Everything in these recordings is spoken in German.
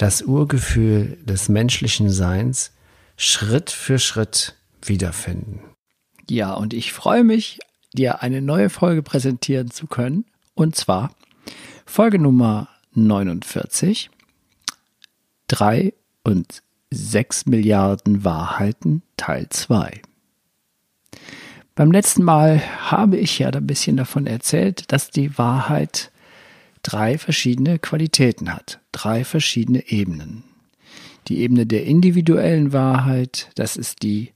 das Urgefühl des menschlichen Seins Schritt für Schritt wiederfinden. Ja, und ich freue mich, dir eine neue Folge präsentieren zu können. Und zwar Folge Nummer 49. Drei und sechs Milliarden Wahrheiten Teil 2. Beim letzten Mal habe ich ja ein bisschen davon erzählt, dass die Wahrheit drei verschiedene Qualitäten hat, drei verschiedene Ebenen. Die Ebene der individuellen Wahrheit, das ist die,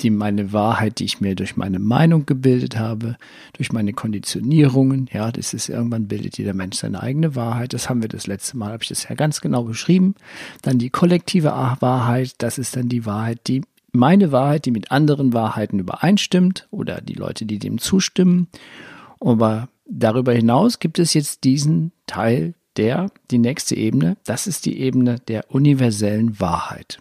die meine Wahrheit, die ich mir durch meine Meinung gebildet habe, durch meine Konditionierungen. Ja, das ist irgendwann bildet jeder Mensch seine eigene Wahrheit. Das haben wir das letzte Mal, habe ich das ja ganz genau beschrieben. Dann die kollektive Wahrheit, das ist dann die Wahrheit, die meine Wahrheit, die mit anderen Wahrheiten übereinstimmt oder die Leute, die dem zustimmen. Aber Darüber hinaus gibt es jetzt diesen Teil, der, die nächste Ebene, das ist die Ebene der universellen Wahrheit.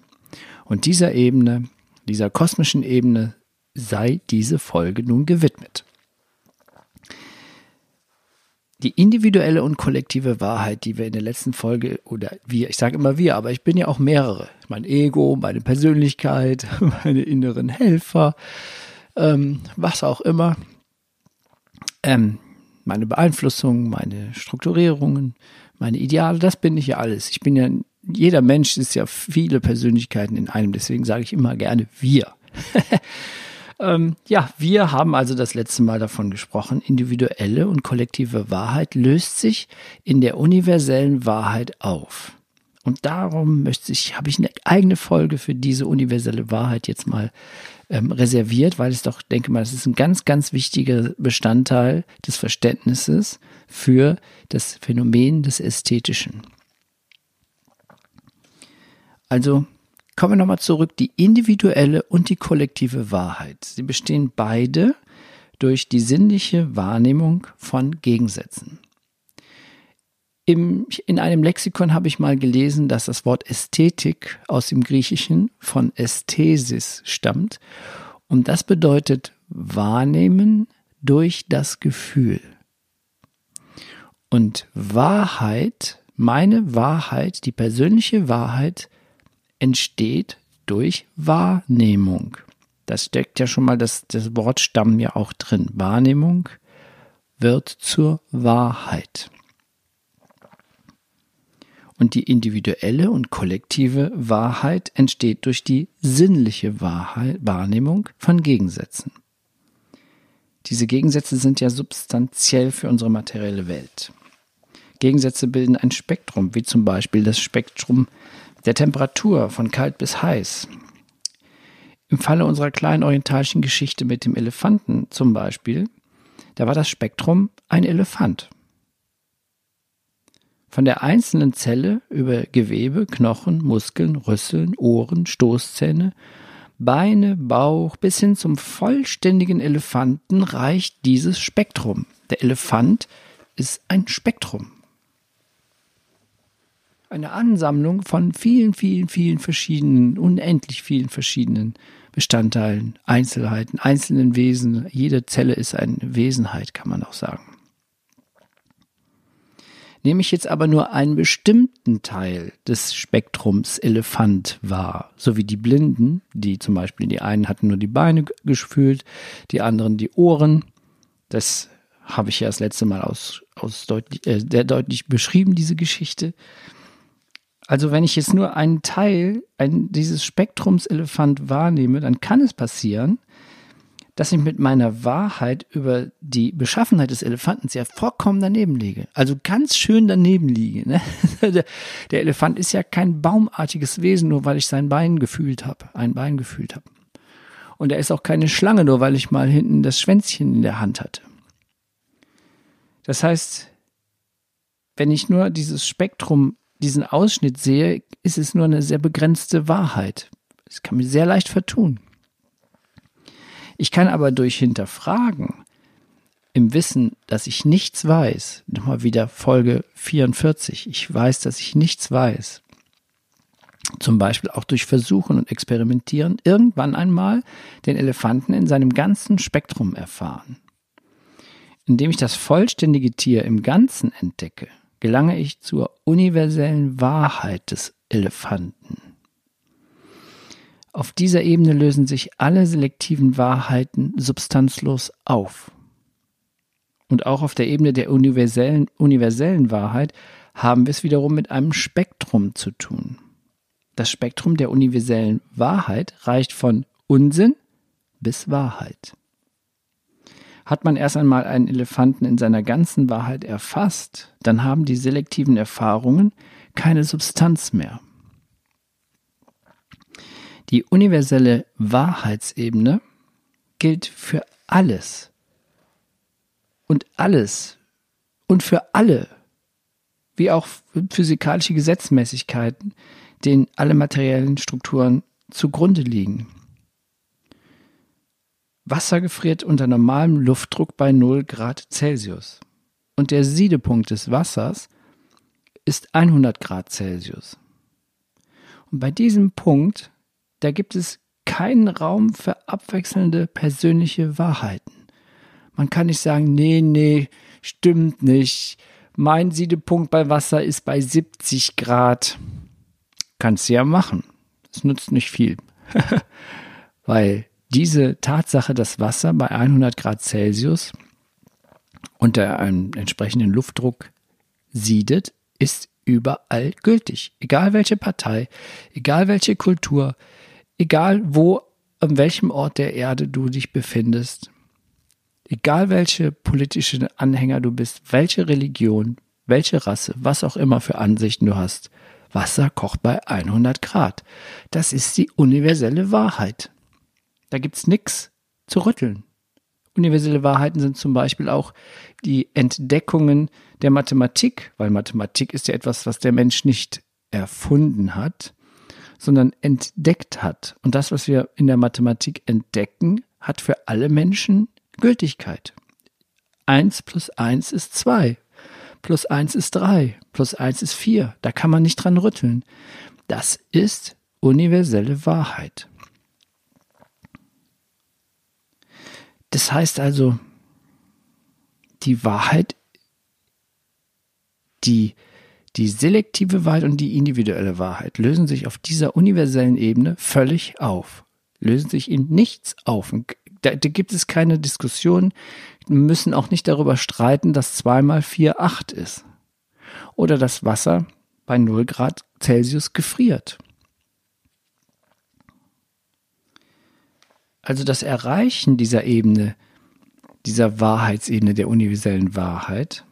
Und dieser Ebene, dieser kosmischen Ebene sei diese Folge nun gewidmet. Die individuelle und kollektive Wahrheit, die wir in der letzten Folge, oder wir, ich sage immer wir, aber ich bin ja auch mehrere. Mein Ego, meine Persönlichkeit, meine inneren Helfer, ähm, was auch immer. Ähm, meine Beeinflussung, meine Strukturierungen, meine Ideale, das bin ich ja alles. Ich bin ja, jeder Mensch ist ja viele Persönlichkeiten in einem, deswegen sage ich immer gerne wir. ähm, ja, wir haben also das letzte Mal davon gesprochen, individuelle und kollektive Wahrheit löst sich in der universellen Wahrheit auf. Und darum möchte ich, habe ich eine eigene Folge für diese universelle Wahrheit jetzt mal ähm, reserviert, weil ich doch denke mal, das ist ein ganz, ganz wichtiger Bestandteil des Verständnisses für das Phänomen des Ästhetischen. Also kommen wir nochmal zurück, die individuelle und die kollektive Wahrheit. Sie bestehen beide durch die sinnliche Wahrnehmung von Gegensätzen. Im, in einem Lexikon habe ich mal gelesen, dass das Wort Ästhetik aus dem Griechischen von Ästhesis stammt. Und das bedeutet wahrnehmen durch das Gefühl. Und Wahrheit, meine Wahrheit, die persönliche Wahrheit entsteht durch Wahrnehmung. Das steckt ja schon mal das, das Wort Stamm ja auch drin. Wahrnehmung wird zur Wahrheit. Und die individuelle und kollektive Wahrheit entsteht durch die sinnliche Wahrheit, Wahrnehmung von Gegensätzen. Diese Gegensätze sind ja substanziell für unsere materielle Welt. Gegensätze bilden ein Spektrum, wie zum Beispiel das Spektrum der Temperatur von kalt bis heiß. Im Falle unserer kleinen orientalischen Geschichte mit dem Elefanten zum Beispiel, da war das Spektrum ein Elefant. Von der einzelnen Zelle über Gewebe, Knochen, Muskeln, Rüsseln, Ohren, Stoßzähne, Beine, Bauch bis hin zum vollständigen Elefanten reicht dieses Spektrum. Der Elefant ist ein Spektrum. Eine Ansammlung von vielen, vielen, vielen verschiedenen, unendlich vielen verschiedenen Bestandteilen, Einzelheiten, einzelnen Wesen. Jede Zelle ist eine Wesenheit, kann man auch sagen. Nehme ich jetzt aber nur einen bestimmten Teil des Spektrums Elefant wahr, so wie die Blinden, die zum Beispiel die einen hatten nur die Beine gefühlt, die anderen die Ohren. Das habe ich ja das letzte Mal aus, aus deutlich, äh, sehr deutlich beschrieben, diese Geschichte. Also wenn ich jetzt nur einen Teil ein, dieses Spektrums Elefant wahrnehme, dann kann es passieren, dass ich mit meiner Wahrheit über die Beschaffenheit des Elefanten ja vollkommen daneben liege. Also ganz schön daneben liege. Ne? Der Elefant ist ja kein baumartiges Wesen, nur weil ich sein Bein gefühlt habe, ein Bein gefühlt habe. Und er ist auch keine Schlange, nur weil ich mal hinten das Schwänzchen in der Hand hatte. Das heißt, wenn ich nur dieses Spektrum diesen Ausschnitt sehe, ist es nur eine sehr begrenzte Wahrheit. Es kann mir sehr leicht vertun. Ich kann aber durch Hinterfragen im Wissen, dass ich nichts weiß, nochmal wieder Folge 44, ich weiß, dass ich nichts weiß, zum Beispiel auch durch Versuchen und Experimentieren, irgendwann einmal den Elefanten in seinem ganzen Spektrum erfahren. Indem ich das vollständige Tier im Ganzen entdecke, gelange ich zur universellen Wahrheit des Elefanten. Auf dieser Ebene lösen sich alle selektiven Wahrheiten substanzlos auf. Und auch auf der Ebene der universellen, universellen Wahrheit haben wir es wiederum mit einem Spektrum zu tun. Das Spektrum der universellen Wahrheit reicht von Unsinn bis Wahrheit. Hat man erst einmal einen Elefanten in seiner ganzen Wahrheit erfasst, dann haben die selektiven Erfahrungen keine Substanz mehr. Die universelle Wahrheitsebene gilt für alles und alles und für alle, wie auch physikalische Gesetzmäßigkeiten, denen alle materiellen Strukturen zugrunde liegen. Wasser gefriert unter normalem Luftdruck bei 0 Grad Celsius. Und der Siedepunkt des Wassers ist 100 Grad Celsius. Und bei diesem Punkt, da gibt es keinen Raum für abwechselnde persönliche Wahrheiten. Man kann nicht sagen, nee, nee, stimmt nicht. Mein Siedepunkt bei Wasser ist bei 70 Grad. Kannst du ja machen. Es nützt nicht viel. Weil diese Tatsache, dass Wasser bei 100 Grad Celsius unter einem entsprechenden Luftdruck siedet, ist überall gültig. Egal welche Partei, egal welche Kultur, egal wo, an welchem Ort der Erde du dich befindest, egal welche politische Anhänger du bist, welche Religion, welche Rasse, was auch immer für Ansichten du hast, Wasser kocht bei 100 Grad. Das ist die universelle Wahrheit. Da gibt's nichts zu rütteln. Universelle Wahrheiten sind zum Beispiel auch die Entdeckungen der Mathematik, weil Mathematik ist ja etwas, was der Mensch nicht erfunden hat, sondern entdeckt hat. Und das, was wir in der Mathematik entdecken, hat für alle Menschen Gültigkeit. Eins plus eins ist zwei plus eins ist drei, plus eins ist vier. Da kann man nicht dran rütteln. Das ist universelle Wahrheit. Das heißt also, die Wahrheit, die, die selektive Wahrheit und die individuelle Wahrheit lösen sich auf dieser universellen Ebene völlig auf, lösen sich in nichts auf. Da, da gibt es keine Diskussion, müssen auch nicht darüber streiten, dass 2 mal 4 8 ist. Oder dass Wasser bei 0 Grad Celsius gefriert. Also das Erreichen dieser Ebene, dieser Wahrheitsebene der universellen Wahrheit,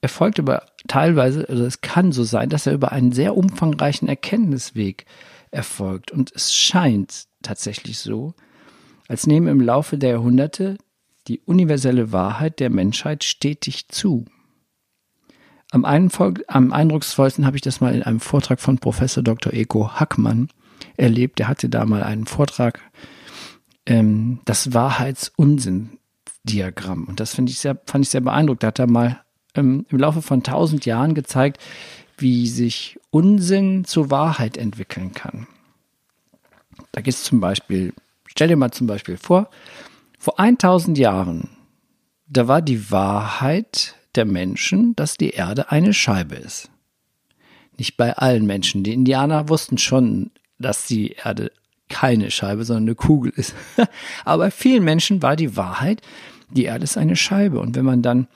erfolgt über teilweise, also es kann so sein, dass er über einen sehr umfangreichen Erkenntnisweg erfolgt. Und es scheint tatsächlich so, als nehmen im Laufe der Jahrhunderte die universelle Wahrheit der Menschheit stetig zu. Am, am eindrucksvollsten habe ich das mal in einem Vortrag von Professor Dr. Eko Hackmann erlebt. Der hatte da mal einen Vortrag, ähm, das Wahrheitsunsinn-Diagramm. Und das ich sehr, fand ich sehr beeindruckt. Da hat er mal ähm, im Laufe von tausend Jahren gezeigt, wie sich Unsinn zur Wahrheit entwickeln kann. Da gibt es zum Beispiel, stell dir mal zum Beispiel vor, vor 1000 Jahren, da war die Wahrheit der Menschen, dass die Erde eine Scheibe ist. Nicht bei allen Menschen. Die Indianer wussten schon, dass die Erde keine Scheibe, sondern eine Kugel ist. Aber bei vielen Menschen war die Wahrheit, die Erde ist eine Scheibe. Und wenn man dann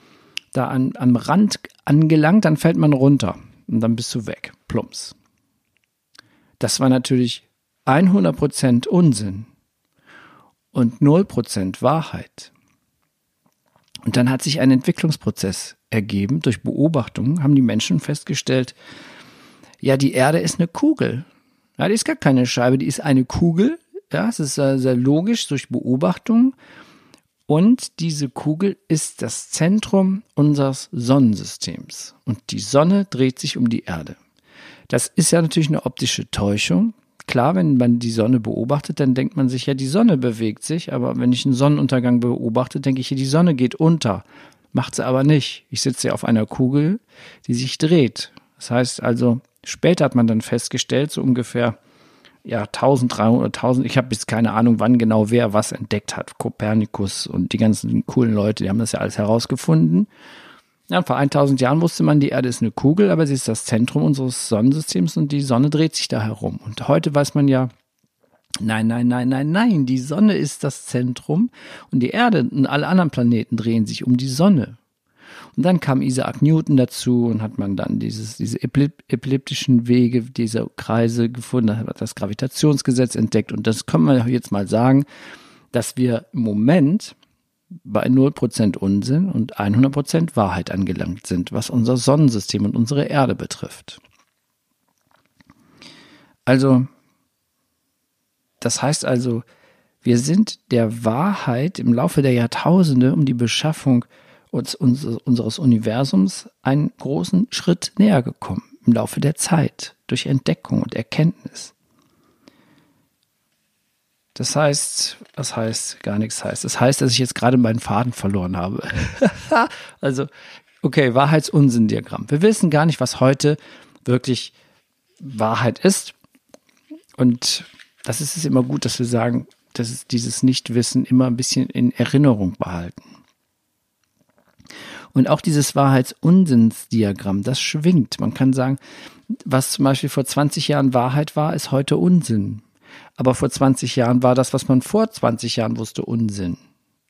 da an, am Rand angelangt, dann fällt man runter und dann bist du weg. Plumps. Das war natürlich 100% Unsinn und 0% Wahrheit. Und dann hat sich ein Entwicklungsprozess ergeben. Durch Beobachtungen haben die Menschen festgestellt, ja, die Erde ist eine Kugel. Ja, die ist gar keine Scheibe, die ist eine Kugel. Ja, es ist sehr, sehr logisch durch Beobachtung. Und diese Kugel ist das Zentrum unseres Sonnensystems. Und die Sonne dreht sich um die Erde. Das ist ja natürlich eine optische Täuschung. Klar, wenn man die Sonne beobachtet, dann denkt man sich ja, die Sonne bewegt sich, aber wenn ich einen Sonnenuntergang beobachte, denke ich, die Sonne geht unter. Macht sie aber nicht. Ich sitze ja auf einer Kugel, die sich dreht. Das heißt also, später hat man dann festgestellt, so ungefähr ja 1300 oder 1000, ich habe jetzt keine Ahnung, wann genau wer was entdeckt hat. Kopernikus und die ganzen coolen Leute, die haben das ja alles herausgefunden. Ja, vor 1000 Jahren wusste man, die Erde ist eine Kugel, aber sie ist das Zentrum unseres Sonnensystems und die Sonne dreht sich da herum. Und heute weiß man ja, nein, nein, nein, nein, nein, die Sonne ist das Zentrum und die Erde und alle anderen Planeten drehen sich um die Sonne. Und dann kam Isaac Newton dazu und hat man dann dieses, diese elliptischen Wege, diese Kreise gefunden, hat das Gravitationsgesetz entdeckt. Und das können wir jetzt mal sagen, dass wir im Moment bei 0% Unsinn und 100% Wahrheit angelangt sind, was unser Sonnensystem und unsere Erde betrifft. Also, das heißt also, wir sind der Wahrheit im Laufe der Jahrtausende um die Beschaffung uns, unseres Universums einen großen Schritt näher gekommen im Laufe der Zeit durch Entdeckung und Erkenntnis. Das heißt, was heißt gar nichts heißt. Das heißt, dass ich jetzt gerade meinen Faden verloren habe. also, okay, Wahrheitsunsinndiagramm. Wir wissen gar nicht, was heute wirklich Wahrheit ist. Und das ist es immer gut, dass wir sagen, dass es dieses Nichtwissen immer ein bisschen in Erinnerung behalten. Und auch dieses Wahrheitsunsinnsdiagramm, das schwingt. Man kann sagen, was zum Beispiel vor 20 Jahren Wahrheit war, ist heute Unsinn. Aber vor 20 Jahren war das, was man vor 20 Jahren wusste, Unsinn.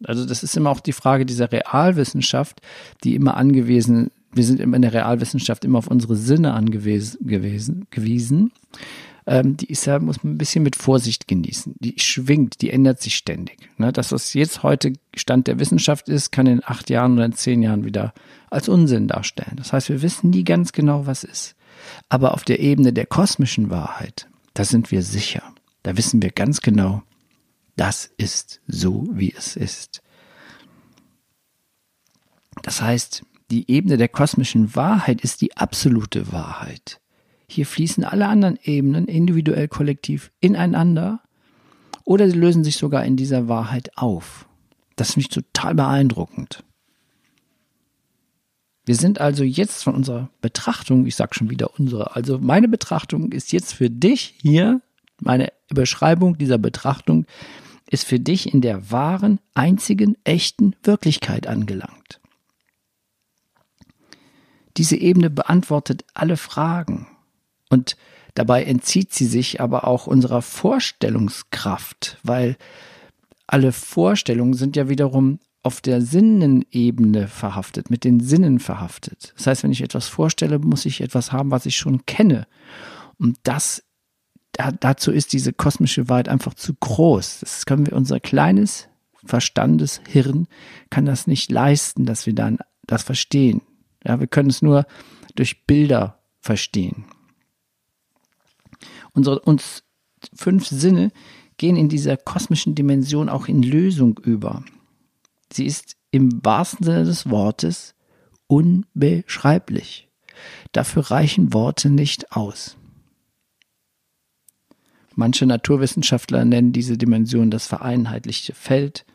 Also das ist immer auch die Frage dieser Realwissenschaft, die immer angewiesen, wir sind immer in der Realwissenschaft immer auf unsere Sinne angewiesen gewesen. Ähm, die ist ja, muss man ein bisschen mit Vorsicht genießen. Die schwingt, die ändert sich ständig. Ne? Das, was jetzt heute Stand der Wissenschaft ist, kann in acht Jahren oder in zehn Jahren wieder als Unsinn darstellen. Das heißt, wir wissen nie ganz genau, was ist. Aber auf der Ebene der kosmischen Wahrheit, da sind wir sicher. Da wissen wir ganz genau, das ist so, wie es ist. Das heißt, die Ebene der kosmischen Wahrheit ist die absolute Wahrheit. Hier fließen alle anderen Ebenen individuell, kollektiv ineinander oder sie lösen sich sogar in dieser Wahrheit auf. Das finde ich total beeindruckend. Wir sind also jetzt von unserer Betrachtung, ich sage schon wieder unsere, also meine Betrachtung ist jetzt für dich hier meine Überschreibung dieser Betrachtung ist für dich in der wahren, einzigen, echten Wirklichkeit angelangt. Diese Ebene beantwortet alle Fragen und dabei entzieht sie sich aber auch unserer Vorstellungskraft, weil alle Vorstellungen sind ja wiederum auf der Sinnenebene verhaftet, mit den Sinnen verhaftet. Das heißt, wenn ich etwas vorstelle, muss ich etwas haben, was ich schon kenne. Und das da, dazu ist diese kosmische Wahrheit einfach zu groß. Das können wir, unser kleines Verstandeshirn kann das nicht leisten, dass wir dann das verstehen. Ja, wir können es nur durch Bilder verstehen. Unsere, uns fünf Sinne gehen in dieser kosmischen Dimension auch in Lösung über. Sie ist im wahrsten Sinne des Wortes unbeschreiblich. Dafür reichen Worte nicht aus. Manche Naturwissenschaftler nennen diese Dimension das vereinheitlichte Feld,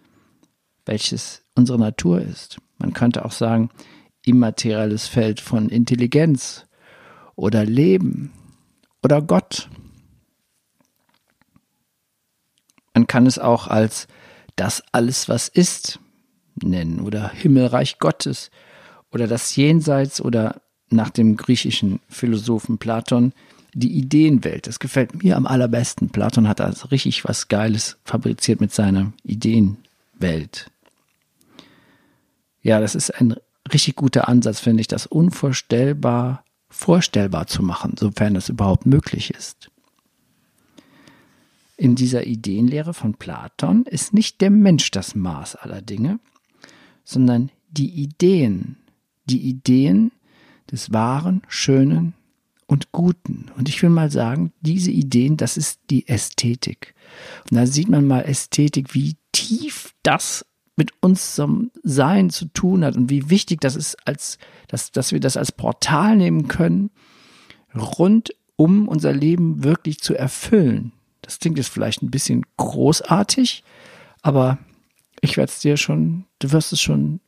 welches unsere Natur ist. Man könnte auch sagen, immaterielles Feld von Intelligenz oder Leben oder Gott. Man kann es auch als das alles, was ist, nennen oder Himmelreich Gottes oder das Jenseits oder nach dem griechischen Philosophen Platon die Ideenwelt. Das gefällt mir am allerbesten. Platon hat also richtig was Geiles fabriziert mit seiner Ideenwelt. Ja, das ist ein richtig guter Ansatz, finde ich, das unvorstellbar vorstellbar zu machen, sofern es überhaupt möglich ist. In dieser Ideenlehre von Platon ist nicht der Mensch das Maß aller Dinge, sondern die Ideen, die Ideen des wahren, schönen, und Guten. Und ich will mal sagen, diese Ideen, das ist die Ästhetik. Und da sieht man mal Ästhetik, wie tief das mit unserem Sein zu tun hat und wie wichtig das ist, als, dass, dass wir das als Portal nehmen können, rund um unser Leben wirklich zu erfüllen. Das klingt jetzt vielleicht ein bisschen großartig, aber ich werde es dir schon, du wirst es schon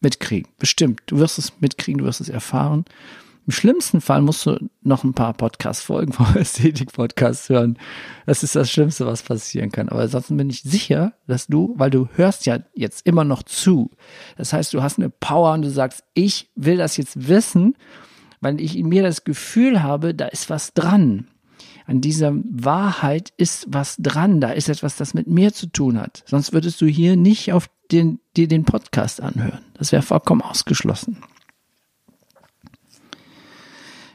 mitkriegen. Bestimmt. Du wirst es mitkriegen, du wirst es erfahren. Im schlimmsten Fall musst du noch ein paar Podcast-Folgen vom Ästhetik-Podcast hören. Das ist das Schlimmste, was passieren kann. Aber ansonsten bin ich sicher, dass du, weil du hörst ja jetzt immer noch zu. Das heißt, du hast eine Power und du sagst, ich will das jetzt wissen, weil ich in mir das Gefühl habe, da ist was dran. An dieser Wahrheit ist was dran. Da ist etwas, das mit mir zu tun hat. Sonst würdest du hier nicht auf den, dir den Podcast anhören. Das wäre vollkommen ausgeschlossen.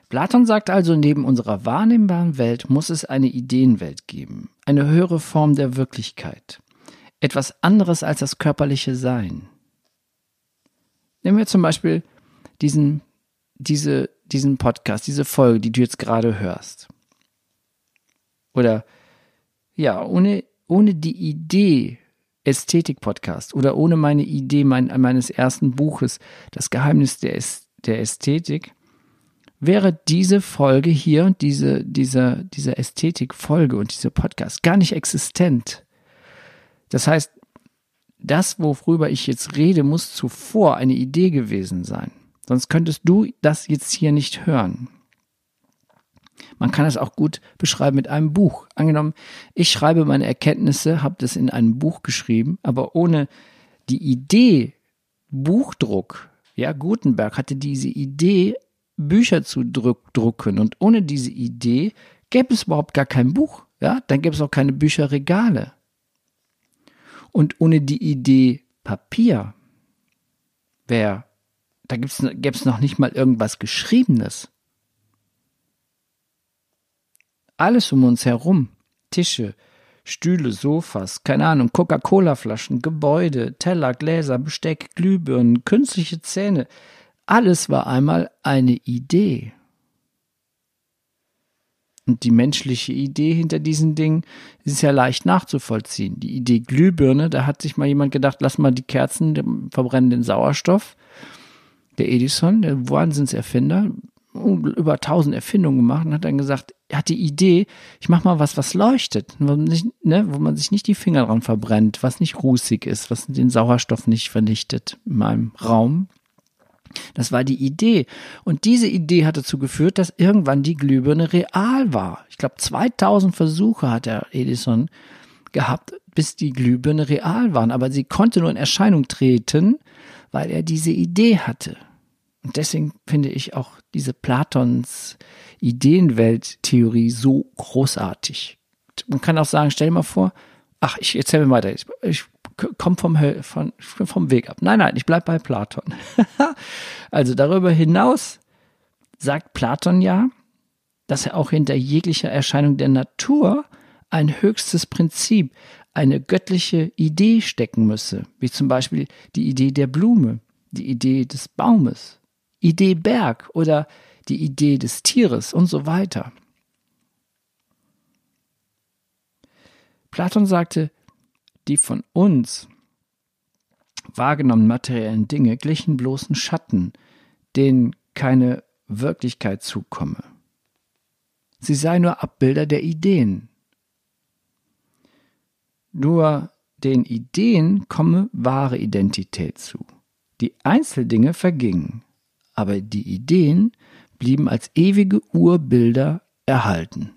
Platon sagt also, neben unserer wahrnehmbaren Welt muss es eine Ideenwelt geben, eine höhere Form der Wirklichkeit, etwas anderes als das körperliche Sein. Nehmen wir zum Beispiel diesen, diese, diesen Podcast, diese Folge, die du jetzt gerade hörst. Oder ja, ohne, ohne die Idee Ästhetik-Podcast oder ohne meine Idee mein, meines ersten Buches, Das Geheimnis der, der Ästhetik, wäre diese Folge hier, diese, diese, diese Ästhetik-Folge und diese Podcast gar nicht existent. Das heißt, das, worüber ich jetzt rede, muss zuvor eine Idee gewesen sein. Sonst könntest du das jetzt hier nicht hören. Man kann es auch gut beschreiben mit einem Buch. Angenommen, ich schreibe meine Erkenntnisse, habe das in einem Buch geschrieben, aber ohne die Idee Buchdruck, ja, Gutenberg hatte diese Idee Bücher zu drucken. Und ohne diese Idee gäbe es überhaupt gar kein Buch. Ja, dann gäbe es auch keine Bücherregale. Und ohne die Idee Papier wäre, da gäbe es noch nicht mal irgendwas Geschriebenes. Alles um uns herum, Tische, Stühle, Sofas, keine Ahnung, Coca-Cola-Flaschen, Gebäude, Teller, Gläser, Besteck, Glühbirnen, künstliche Zähne, alles war einmal eine Idee. Und die menschliche Idee hinter diesen Dingen ist ja leicht nachzuvollziehen. Die Idee Glühbirne, da hat sich mal jemand gedacht, lass mal die Kerzen verbrennen den Sauerstoff. Der Edison, der Wahnsinnserfinder, über tausend Erfindungen gemacht und hat dann gesagt, er hat die Idee, ich mach mal was, was leuchtet, wo man, sich, ne, wo man sich nicht die Finger dran verbrennt, was nicht rußig ist, was den Sauerstoff nicht vernichtet in meinem Raum. Das war die Idee. Und diese Idee hat dazu geführt, dass irgendwann die Glühbirne real war. Ich glaube, 2000 Versuche hat der Edison gehabt, bis die Glühbirne real waren. Aber sie konnte nur in Erscheinung treten, weil er diese Idee hatte. Und deswegen finde ich auch diese Platons Ideenwelttheorie so großartig. Man kann auch sagen, stell dir mal vor, ach, ich erzähle mir weiter. Ich, ich komm vom, von, vom Weg ab. Nein, nein, ich bleib bei Platon. also darüber hinaus sagt Platon ja, dass er auch hinter jeglicher Erscheinung der Natur ein höchstes Prinzip, eine göttliche Idee stecken müsse, wie zum Beispiel die Idee der Blume, die Idee des Baumes, Idee Berg oder die Idee des Tieres und so weiter. Platon sagte, die von uns wahrgenommenen materiellen Dinge glichen bloßen Schatten, denen keine Wirklichkeit zukomme. Sie sei nur Abbilder der Ideen. Nur den Ideen komme wahre Identität zu. Die Einzeldinge vergingen, aber die Ideen blieben als ewige Urbilder erhalten.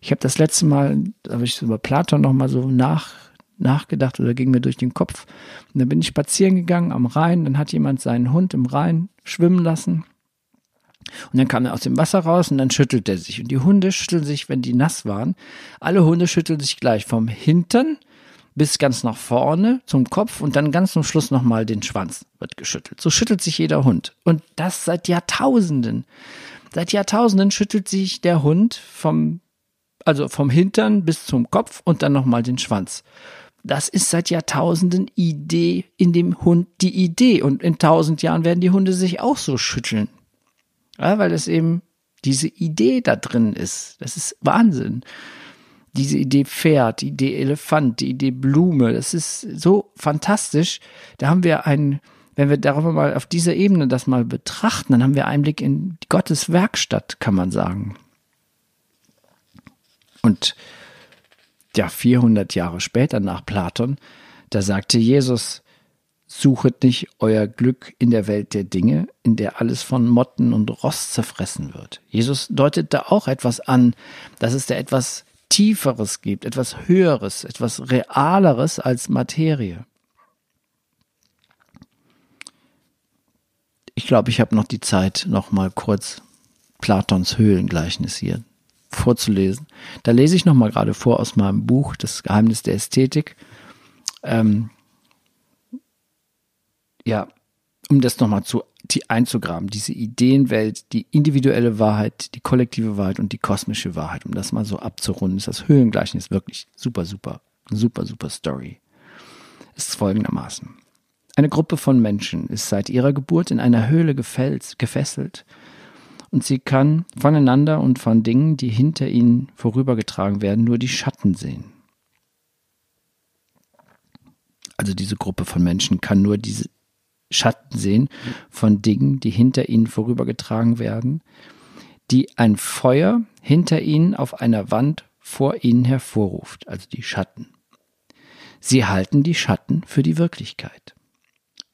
Ich habe das letzte Mal, da habe ich über Platon noch mal so nach nachgedacht oder ging mir durch den Kopf. Und dann bin ich spazieren gegangen am Rhein, dann hat jemand seinen Hund im Rhein schwimmen lassen. Und dann kam er aus dem Wasser raus und dann schüttelt er sich. Und die Hunde schütteln sich, wenn die nass waren. Alle Hunde schütteln sich gleich vom Hintern bis ganz nach vorne zum Kopf und dann ganz zum Schluss nochmal den Schwanz wird geschüttelt. So schüttelt sich jeder Hund. Und das seit Jahrtausenden. Seit Jahrtausenden schüttelt sich der Hund vom, also vom Hintern bis zum Kopf und dann nochmal den Schwanz. Das ist seit Jahrtausenden Idee in dem Hund die Idee. Und in tausend Jahren werden die Hunde sich auch so schütteln. Ja, weil es eben diese Idee da drin ist. Das ist Wahnsinn. Diese Idee Pferd, die Idee Elefant, die Idee Blume, das ist so fantastisch. Da haben wir einen, wenn wir darüber mal auf dieser Ebene das mal betrachten, dann haben wir Einblick in Gottes Werkstatt, kann man sagen. Und ja, 400 Jahre später nach Platon, da sagte Jesus, suchet nicht euer Glück in der Welt der Dinge, in der alles von Motten und Rost zerfressen wird. Jesus deutet da auch etwas an, dass es da etwas Tieferes gibt, etwas Höheres, etwas Realeres als Materie. Ich glaube, ich habe noch die Zeit, noch mal kurz Platons Höhlengleichnis hier vorzulesen. Da lese ich noch mal gerade vor aus meinem Buch Das Geheimnis der Ästhetik. Ähm, ja, um das nochmal zu die einzugraben, diese Ideenwelt, die individuelle Wahrheit, die kollektive Wahrheit und die kosmische Wahrheit, um das mal so abzurunden, ist das Höhlengleichnis wirklich super, super, super, super Story. Ist folgendermaßen. Eine Gruppe von Menschen ist seit ihrer Geburt in einer Höhle gefesselt und sie kann voneinander und von Dingen, die hinter ihnen vorübergetragen werden, nur die Schatten sehen. Also diese Gruppe von Menschen kann nur diese Schatten sehen von Dingen, die hinter ihnen vorübergetragen werden, die ein Feuer hinter ihnen auf einer Wand vor ihnen hervorruft, also die Schatten. Sie halten die Schatten für die Wirklichkeit.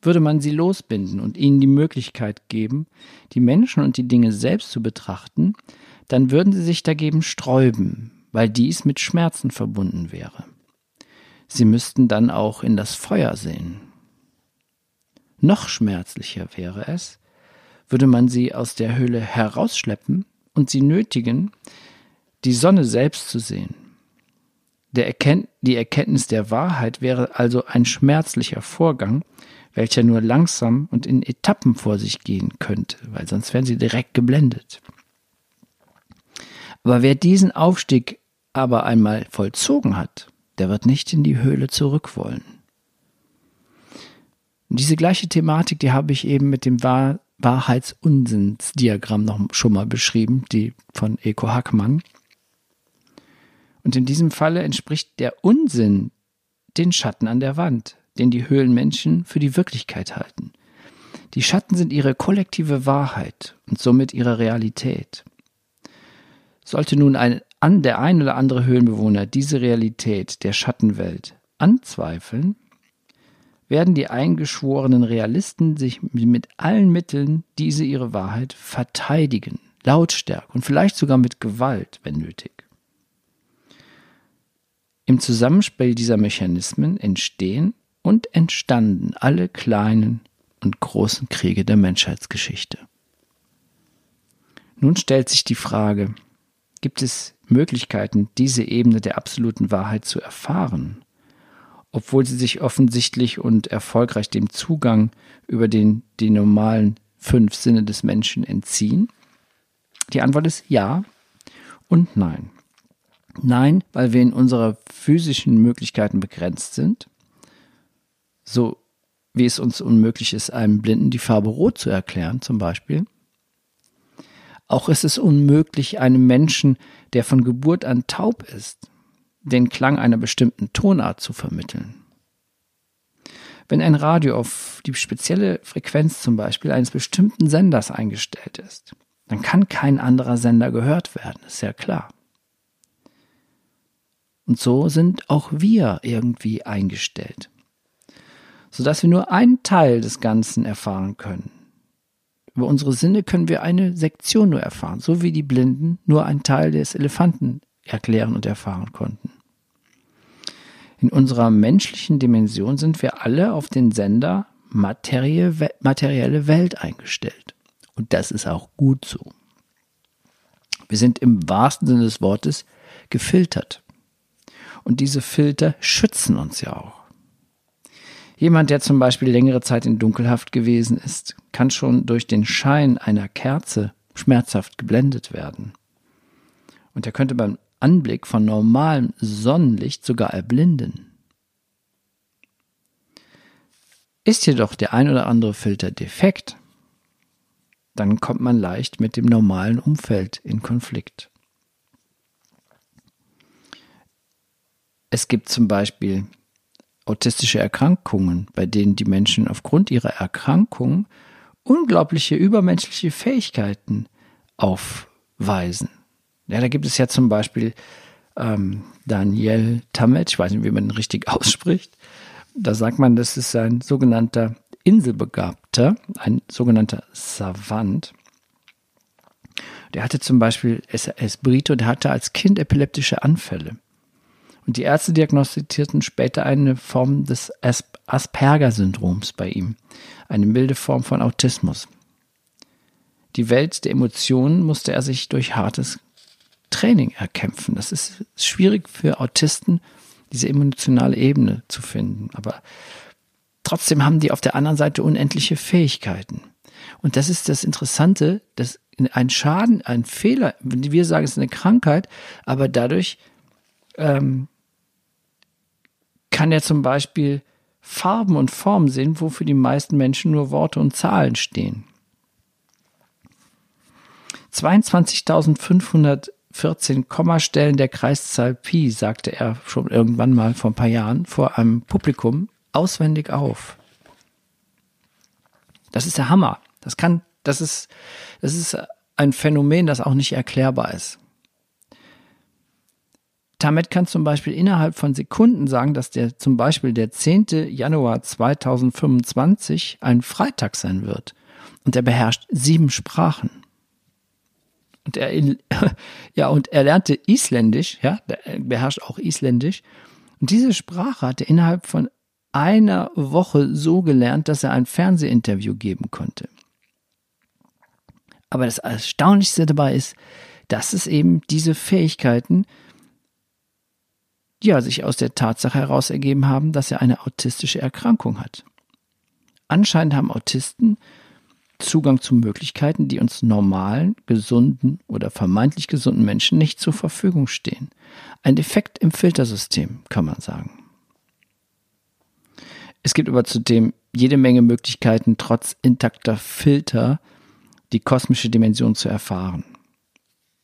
Würde man sie losbinden und ihnen die Möglichkeit geben, die Menschen und die Dinge selbst zu betrachten, dann würden sie sich dagegen sträuben, weil dies mit Schmerzen verbunden wäre. Sie müssten dann auch in das Feuer sehen, noch schmerzlicher wäre es, würde man sie aus der Höhle herausschleppen und sie nötigen, die Sonne selbst zu sehen. Erkennt die Erkenntnis der Wahrheit wäre also ein schmerzlicher Vorgang, welcher nur langsam und in Etappen vor sich gehen könnte, weil sonst wären sie direkt geblendet. Aber wer diesen Aufstieg aber einmal vollzogen hat, der wird nicht in die Höhle zurück wollen. Und diese gleiche Thematik, die habe ich eben mit dem Wahr Wahrheitsunsinnsdiagramm noch schon mal beschrieben, die von Eko Hackmann. Und in diesem Falle entspricht der Unsinn den Schatten an der Wand, den die Höhlenmenschen für die Wirklichkeit halten. Die Schatten sind ihre kollektive Wahrheit und somit ihre Realität. Sollte nun ein, an der ein oder andere Höhlenbewohner diese Realität der Schattenwelt anzweifeln, werden die eingeschworenen Realisten sich mit allen Mitteln diese ihre Wahrheit verteidigen, lautstark und vielleicht sogar mit Gewalt, wenn nötig. Im Zusammenspiel dieser Mechanismen entstehen und entstanden alle kleinen und großen Kriege der Menschheitsgeschichte. Nun stellt sich die Frage, gibt es Möglichkeiten, diese Ebene der absoluten Wahrheit zu erfahren? Obwohl sie sich offensichtlich und erfolgreich dem Zugang über den, die normalen fünf Sinne des Menschen entziehen? Die Antwort ist ja und nein. Nein, weil wir in unserer physischen Möglichkeiten begrenzt sind, so wie es uns unmöglich ist, einem Blinden die Farbe Rot zu erklären, zum Beispiel. Auch ist es unmöglich, einem Menschen, der von Geburt an taub ist, den Klang einer bestimmten Tonart zu vermitteln. Wenn ein Radio auf die spezielle Frequenz zum Beispiel eines bestimmten Senders eingestellt ist, dann kann kein anderer Sender gehört werden, ist ja klar. Und so sind auch wir irgendwie eingestellt, sodass wir nur einen Teil des Ganzen erfahren können. Über unsere Sinne können wir eine Sektion nur erfahren, so wie die Blinden nur einen Teil des Elefanten erklären und erfahren konnten. In unserer menschlichen Dimension sind wir alle auf den Sender materielle Welt eingestellt. Und das ist auch gut so. Wir sind im wahrsten Sinne des Wortes gefiltert. Und diese Filter schützen uns ja auch. Jemand, der zum Beispiel längere Zeit in Dunkelhaft gewesen ist, kann schon durch den Schein einer Kerze schmerzhaft geblendet werden. Und er könnte beim Anblick von normalem Sonnenlicht sogar erblinden. Ist jedoch der ein oder andere Filter defekt, dann kommt man leicht mit dem normalen Umfeld in Konflikt. Es gibt zum Beispiel autistische Erkrankungen, bei denen die Menschen aufgrund ihrer Erkrankung unglaubliche übermenschliche Fähigkeiten aufweisen. Ja, da gibt es ja zum Beispiel ähm, Daniel Tammet, ich weiß nicht, wie man ihn richtig ausspricht. Da sagt man, das ist ein sogenannter Inselbegabter, ein sogenannter Savant. Der hatte zum Beispiel, ist Brito, der hatte als Kind epileptische Anfälle. Und die Ärzte diagnostizierten später eine Form des Asperger-Syndroms bei ihm, eine milde Form von Autismus. Die Welt der Emotionen musste er sich durch hartes Training erkämpfen. Das ist schwierig für Autisten, diese emotionale Ebene zu finden. Aber trotzdem haben die auf der anderen Seite unendliche Fähigkeiten. Und das ist das Interessante, dass ein Schaden, ein Fehler, wir sagen, es ist eine Krankheit, aber dadurch ähm, kann er zum Beispiel Farben und Formen sehen, wo für die meisten Menschen nur Worte und Zahlen stehen. 22.514 Kommastellen der Kreiszahl Pi, sagte er schon irgendwann mal vor ein paar Jahren vor einem Publikum auswendig auf. Das ist der Hammer. Das kann, das ist, das ist ein Phänomen, das auch nicht erklärbar ist. Tamet kann zum Beispiel innerhalb von Sekunden sagen, dass der zum Beispiel der 10. Januar 2025 ein Freitag sein wird. Und er beherrscht sieben Sprachen. Und er, ja, und er lernte Isländisch, ja, er beherrscht auch Isländisch. Und diese Sprache hat er innerhalb von einer Woche so gelernt, dass er ein Fernsehinterview geben konnte. Aber das Erstaunlichste dabei ist, dass es eben diese Fähigkeiten, ja, sich aus der Tatsache heraus ergeben haben, dass er eine autistische Erkrankung hat. Anscheinend haben Autisten Zugang zu Möglichkeiten, die uns normalen, gesunden oder vermeintlich gesunden Menschen nicht zur Verfügung stehen. Ein Defekt im Filtersystem, kann man sagen. Es gibt aber zudem jede Menge Möglichkeiten, trotz intakter Filter die kosmische Dimension zu erfahren.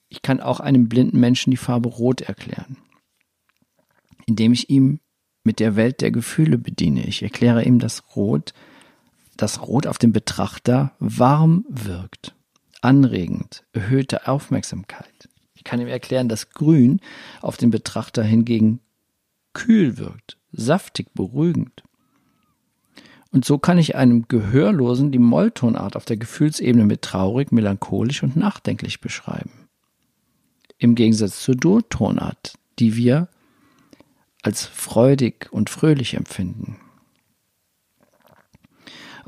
Ich kann auch einem blinden Menschen die Farbe Rot erklären, indem ich ihm mit der Welt der Gefühle bediene. Ich erkläre ihm, dass Rot dass Rot auf den Betrachter warm wirkt, anregend, erhöhte Aufmerksamkeit. Ich kann ihm erklären, dass Grün auf den Betrachter hingegen kühl wirkt, saftig, beruhigend. Und so kann ich einem Gehörlosen die Molltonart auf der Gefühlsebene mit traurig, melancholisch und nachdenklich beschreiben. Im Gegensatz zur Durtonart, die wir als freudig und fröhlich empfinden.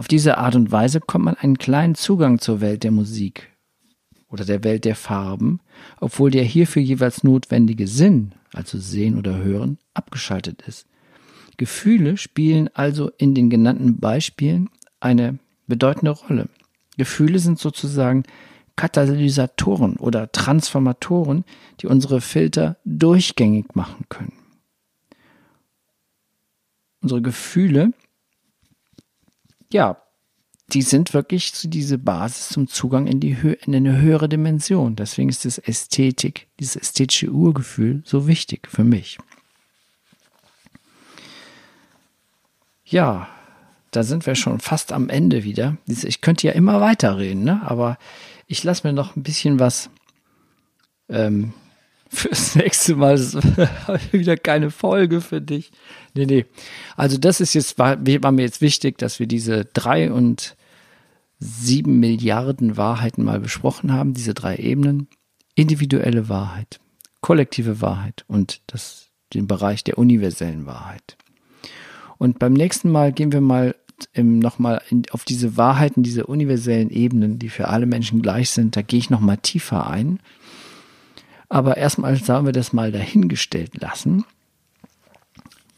Auf diese Art und Weise kommt man einen kleinen Zugang zur Welt der Musik oder der Welt der Farben, obwohl der hierfür jeweils notwendige Sinn, also sehen oder hören, abgeschaltet ist. Gefühle spielen also in den genannten Beispielen eine bedeutende Rolle. Gefühle sind sozusagen Katalysatoren oder Transformatoren, die unsere Filter durchgängig machen können. Unsere Gefühle ja, die sind wirklich so diese Basis zum Zugang in, die in eine höhere Dimension. Deswegen ist das Ästhetik, dieses ästhetische Urgefühl so wichtig für mich. Ja, da sind wir schon fast am Ende wieder. Ich könnte ja immer weiterreden, ne? aber ich lasse mir noch ein bisschen was ähm, fürs nächste Mal habe wieder keine Folge für dich. Nee, nee. Also das ist jetzt, war, war mir jetzt wichtig, dass wir diese drei und sieben Milliarden Wahrheiten mal besprochen haben, diese drei Ebenen. Individuelle Wahrheit, kollektive Wahrheit und das, den Bereich der universellen Wahrheit. Und beim nächsten Mal gehen wir mal nochmal auf diese Wahrheiten, diese universellen Ebenen, die für alle Menschen gleich sind. Da gehe ich nochmal tiefer ein aber erstmal sollen wir das mal dahingestellt lassen,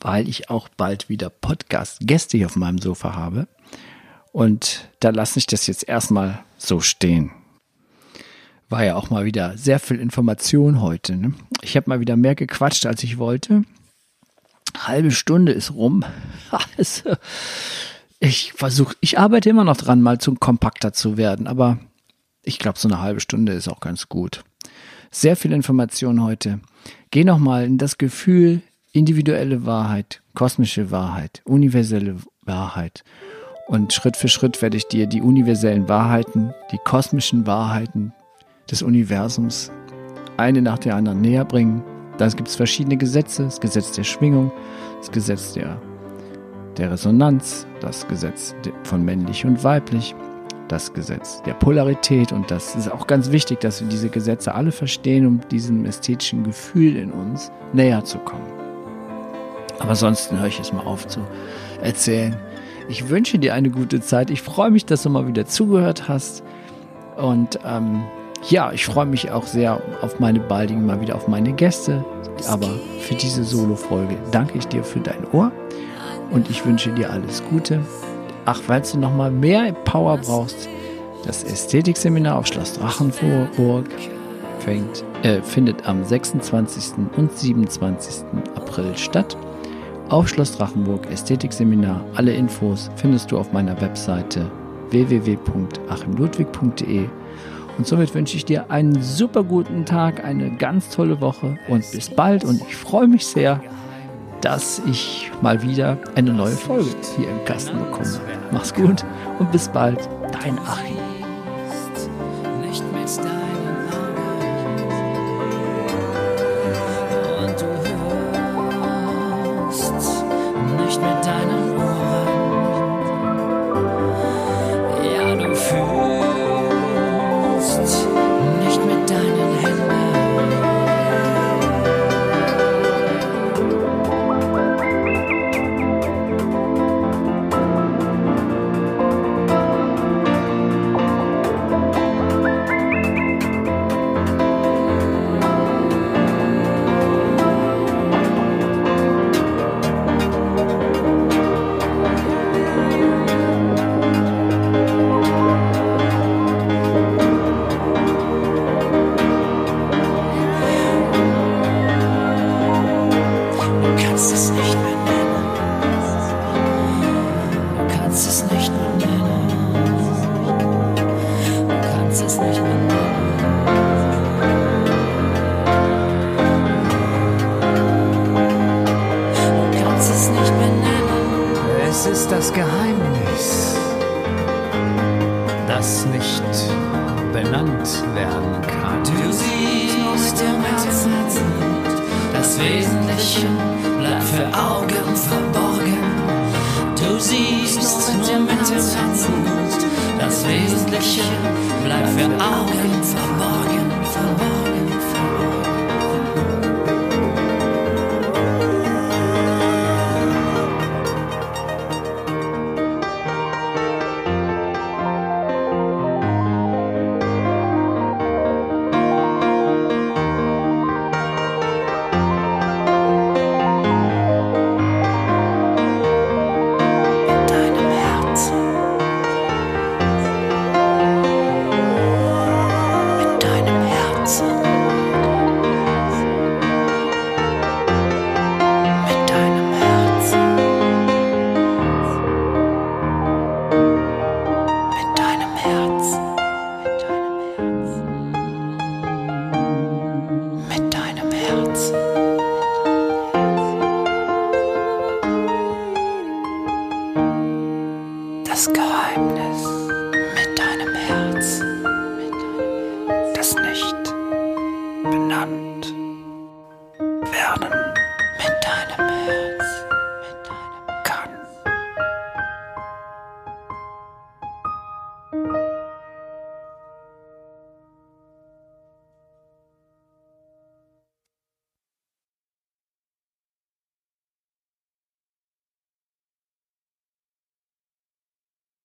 weil ich auch bald wieder Podcast-Gäste hier auf meinem Sofa habe. Und da lasse ich das jetzt erstmal so stehen. War ja auch mal wieder sehr viel Information heute. Ne? Ich habe mal wieder mehr gequatscht, als ich wollte. Halbe Stunde ist rum. ich versuche, ich arbeite immer noch dran, mal zum kompakter zu werden, aber ich glaube, so eine halbe Stunde ist auch ganz gut. Sehr viel Information heute. Geh nochmal in das Gefühl, individuelle Wahrheit, kosmische Wahrheit, universelle Wahrheit. Und Schritt für Schritt werde ich dir die universellen Wahrheiten, die kosmischen Wahrheiten des Universums eine nach der anderen näher bringen. da gibt es verschiedene Gesetze. Das Gesetz der Schwingung, das Gesetz der, der Resonanz, das Gesetz von männlich und weiblich, das Gesetz der Polarität. Und das ist auch ganz wichtig, dass wir diese Gesetze alle verstehen, um diesem ästhetischen Gefühl in uns näher zu kommen. Aber sonst höre ich es mal auf zu erzählen. Ich wünsche dir eine gute Zeit. Ich freue mich, dass du mal wieder zugehört hast. Und ähm, ja, ich freue mich auch sehr auf meine baldigen, mal wieder auf meine Gäste. Aber für diese Solo-Folge danke ich dir für dein Ohr und ich wünsche dir alles Gute. Ach, falls du noch mal mehr Power brauchst, das Ästhetikseminar auf Schloss Drachenburg fängt, äh, findet am 26. und 27. April statt. Auf Schloss Drachenburg Ästhetikseminar. Alle Infos findest du auf meiner Webseite www.achimludwig.de. Und somit wünsche ich dir einen super guten Tag, eine ganz tolle Woche und bis bald. Und ich freue mich sehr, dass ich mal wieder eine neue Folge hier im Kasten bekomme. Mach's gut und bis bald, dein Achim.